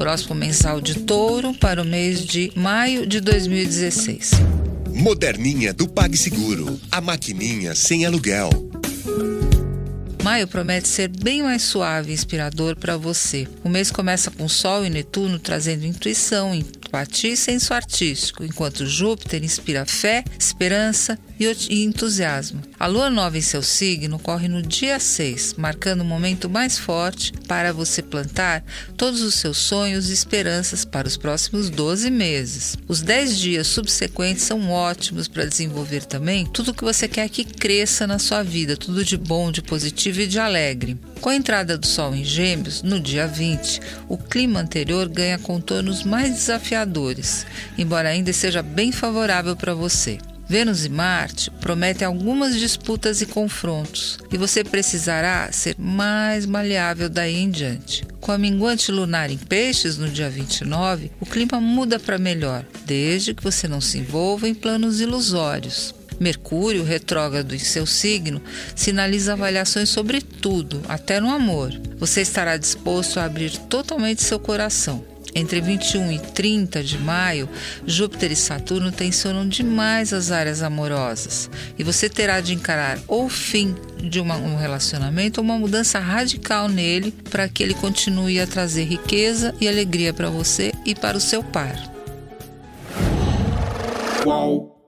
Horóscopo mensal de Touro para o mês de maio de 2016. Moderninha do PagSeguro. A maquininha sem aluguel. Maio promete ser bem mais suave e inspirador para você. O mês começa com Sol e Netuno trazendo intuição, empatia e senso artístico, enquanto Júpiter inspira fé, esperança e entusiasmo. A lua nova em seu signo ocorre no dia 6, marcando o momento mais forte para você plantar todos os seus sonhos e esperanças para os próximos 12 meses. Os 10 dias subsequentes são ótimos para desenvolver também tudo o que você quer que cresça na sua vida, tudo de bom, de positivo e de alegre. Com a entrada do Sol em Gêmeos, no dia 20, o clima anterior ganha contornos mais desafiadores, embora ainda seja bem favorável para você. Vênus e Marte prometem algumas disputas e confrontos, e você precisará ser mais maleável daí em diante. Com a minguante lunar em Peixes no dia 29, o clima muda para melhor, desde que você não se envolva em planos ilusórios. Mercúrio, retrógrado em seu signo, sinaliza avaliações sobre tudo, até no amor. Você estará disposto a abrir totalmente seu coração. Entre 21 e 30 de maio, Júpiter e Saturno tensionam demais as áreas amorosas e você terá de encarar ou o fim de uma, um relacionamento ou uma mudança radical nele para que ele continue a trazer riqueza e alegria para você e para o seu par. Qual?